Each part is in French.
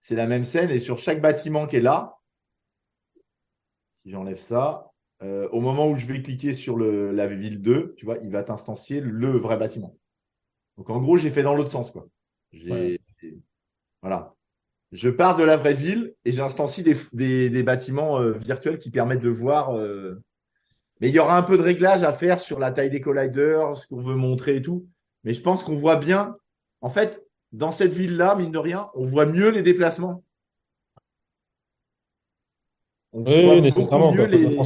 c'est la même scène. Et sur chaque bâtiment qui est là, si j'enlève ça, euh, au moment où je vais cliquer sur le, la ville 2, tu vois, il va t'instancier le vrai bâtiment. Donc en gros, j'ai fait dans l'autre sens. Quoi. Voilà. Je pars de la vraie ville et j'instancie des, des, bâtiments euh, virtuels qui permettent de voir. Euh, mais il y aura un peu de réglage à faire sur la taille des colliders, ce qu'on veut montrer et tout. Mais je pense qu'on voit bien. En fait, dans cette ville-là, mine de rien, on voit mieux les déplacements. On oui, nécessairement. Mieux les...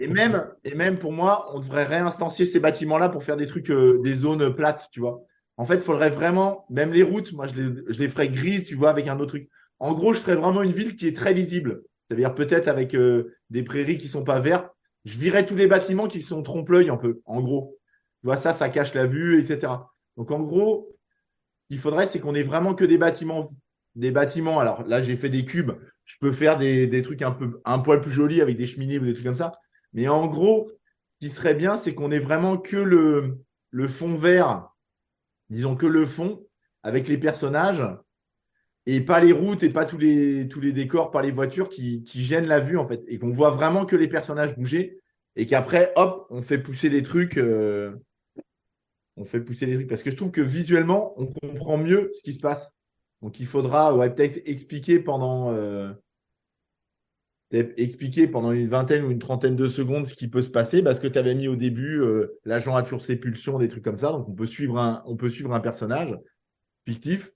Et même, et même pour moi, on devrait réinstancier ces bâtiments-là pour faire des trucs, euh, des zones plates, tu vois. En fait, il faudrait vraiment, même les routes, moi, je les, je les ferais grises, tu vois, avec un autre truc. En gros, je ferais vraiment une ville qui est très visible. C'est-à-dire peut-être avec euh, des prairies qui sont pas vertes. Je virais tous les bâtiments qui sont trompe-l'œil un peu, en gros. Tu vois, ça, ça cache la vue, etc. Donc, en gros, il faudrait, c'est qu'on ait vraiment que des bâtiments. Des bâtiments. Alors là, j'ai fait des cubes. Je peux faire des, trucs un peu un poil plus jolis avec des cheminées ou des trucs comme ça. Mais en gros, ce qui serait bien, c'est qu'on ait vraiment que le, fond vert disons que le fond avec les personnages et pas les routes et pas tous les, tous les décors, pas les voitures qui, gênent la vue en fait. Et qu'on voit vraiment que les personnages bouger et qu'après, hop, on fait pousser les trucs. Euh, on fait pousser les trucs parce que je trouve que visuellement, on comprend mieux ce qui se passe. Donc il faudra peut-être expliquer pendant. Euh, pendant une vingtaine ou une trentaine de secondes ce qui peut se passer parce que tu avais mis au début euh, l'agent a toujours ses pulsions, des trucs comme ça. Donc on peut suivre un, on peut suivre un personnage fictif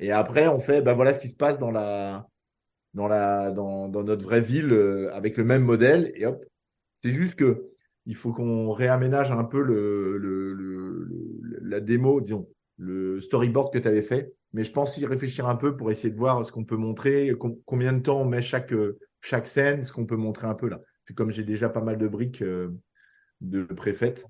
et après on fait ben voilà ce qui se passe dans la dans la dans, dans notre vraie ville euh, avec le même modèle et hop. C'est juste que il faut qu'on réaménage un peu le, la démo, disons, le storyboard que tu avais fait. Mais je pense y réfléchir un peu pour essayer de voir ce qu'on peut montrer, combien de temps on met chaque, chaque scène, ce qu'on peut montrer un peu là. Comme j'ai déjà pas mal de briques euh, de préfètes,